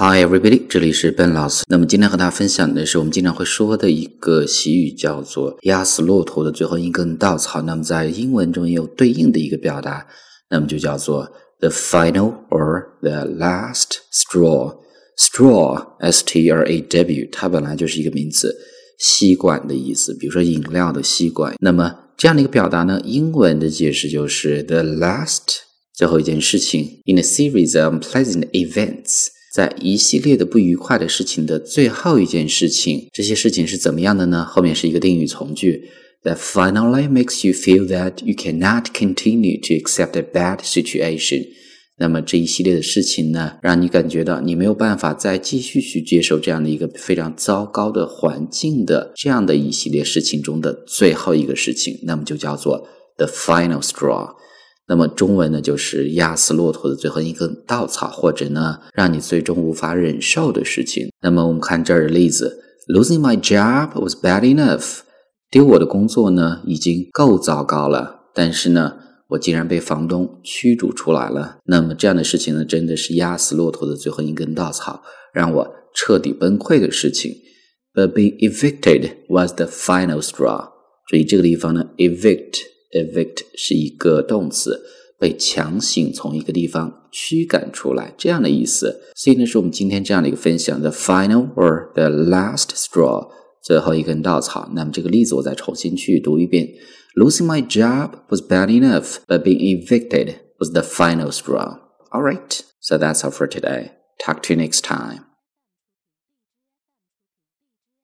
Hi everybody，这里是 Ben 老师。那么今天和大家分享的是我们经常会说的一个习语，叫做“压死骆驼的最后一根稻草”。那么在英文中也有对应的一个表达，那么就叫做 “the final or the last straw”。straw，s-t-r-a-w，它本来就是一个名词，吸管的意思，比如说饮料的吸管。那么这样的一个表达呢，英文的解释就是 “the last”，最后一件事情，in a series of unpleasant events。在一系列的不愉快的事情的最后一件事情，这些事情是怎么样的呢？后面是一个定语从句，that finally makes you feel that you cannot continue to accept a bad situation。那么这一系列的事情呢，让你感觉到你没有办法再继续去接受这样的一个非常糟糕的环境的这样的一系列事情中的最后一个事情，那么就叫做 the final straw。那么中文呢，就是压死骆驼的最后一根稻草，或者呢，让你最终无法忍受的事情。那么我们看这儿的例子：Losing my job was bad enough，丢我的工作呢已经够糟糕了，但是呢，我竟然被房东驱逐出来了。那么这样的事情呢，真的是压死骆驼的最后一根稻草，让我彻底崩溃的事情。But being evicted was the final straw。所以这个地方呢，evict。evict 是一个动词，被强行从一个地方驱赶出来这样的意思。所以呢，是我们今天这样的一个分享：the final or the last straw，最后一根稻草。那么这个例子我再重新去读一遍：Losing my job was bad enough, but being evicted was the final straw. All right, so that's all for today. Talk to you next time.